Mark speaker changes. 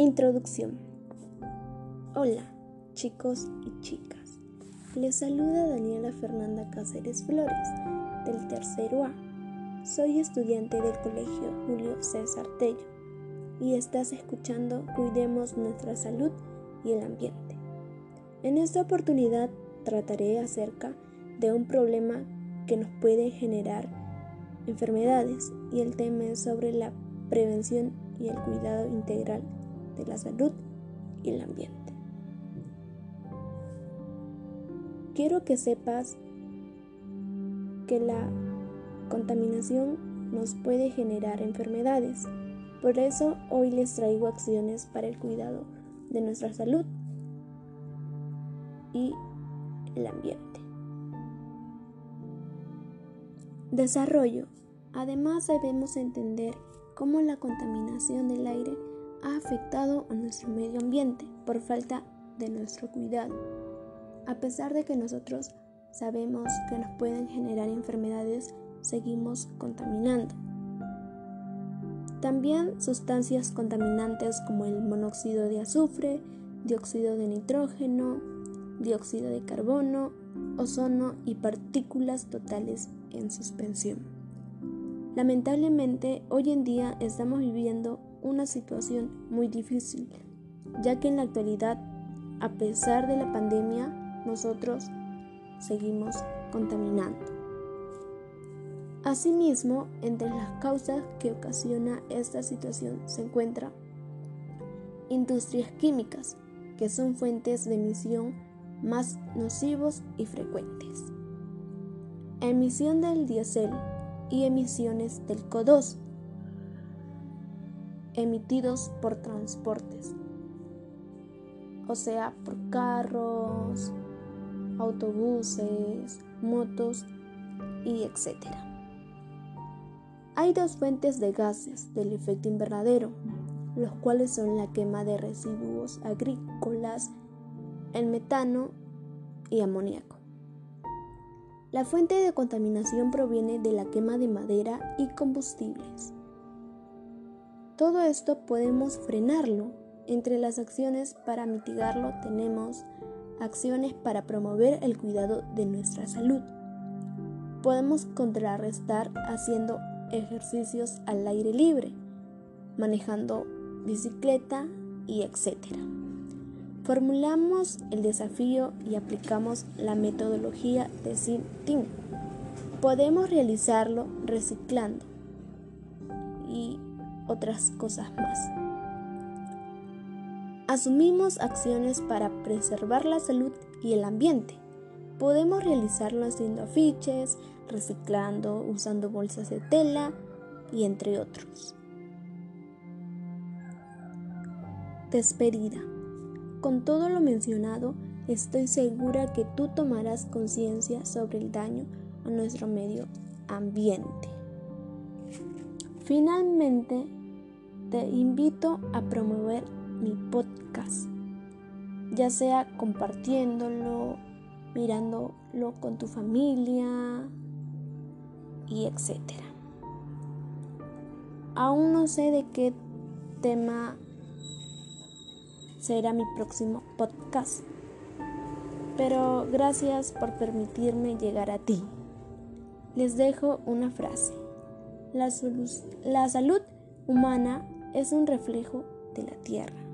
Speaker 1: Introducción. Hola, chicos y chicas. Les saluda Daniela Fernanda Cáceres Flores, del tercero A. Soy estudiante del Colegio Julio César Tello y estás escuchando Cuidemos nuestra salud y el ambiente. En esta oportunidad trataré acerca de un problema que nos puede generar enfermedades y el tema es sobre la prevención y el cuidado integral de la salud y el ambiente. Quiero que sepas que la contaminación nos puede generar enfermedades. Por eso hoy les traigo acciones para el cuidado de nuestra salud y el ambiente. Desarrollo. Además debemos entender cómo la contaminación del aire ha afectado a nuestro medio ambiente por falta de nuestro cuidado. A pesar de que nosotros sabemos que nos pueden generar enfermedades, seguimos contaminando. También sustancias contaminantes como el monóxido de azufre, dióxido de nitrógeno, dióxido de carbono, ozono y partículas totales en suspensión. Lamentablemente, hoy en día estamos viviendo una situación muy difícil, ya que en la actualidad, a pesar de la pandemia, nosotros seguimos contaminando. Asimismo, entre las causas que ocasiona esta situación se encuentra industrias químicas, que son fuentes de emisión más nocivos y frecuentes. Emisión del diésel y emisiones del CO2 emitidos por transportes, o sea, por carros, autobuses, motos y etc. Hay dos fuentes de gases del efecto invernadero, los cuales son la quema de residuos agrícolas, el metano y amoníaco. La fuente de contaminación proviene de la quema de madera y combustibles. Todo esto podemos frenarlo. Entre las acciones para mitigarlo tenemos acciones para promover el cuidado de nuestra salud. Podemos contrarrestar haciendo ejercicios al aire libre, manejando bicicleta y etc. Formulamos el desafío y aplicamos la metodología de SIM-TIM. Podemos realizarlo reciclando y otras cosas más. Asumimos acciones para preservar la salud y el ambiente. Podemos realizarlo haciendo afiches, reciclando, usando bolsas de tela y entre otros. Despedida. Con todo lo mencionado, estoy segura que tú tomarás conciencia sobre el daño a nuestro medio ambiente. Finalmente, te invito a promover mi podcast, ya sea compartiéndolo, mirándolo con tu familia y etcétera. Aún no sé de qué tema será mi próximo podcast, pero gracias por permitirme llegar a ti. Les dejo una frase. La, la salud humana es un reflejo de la tierra.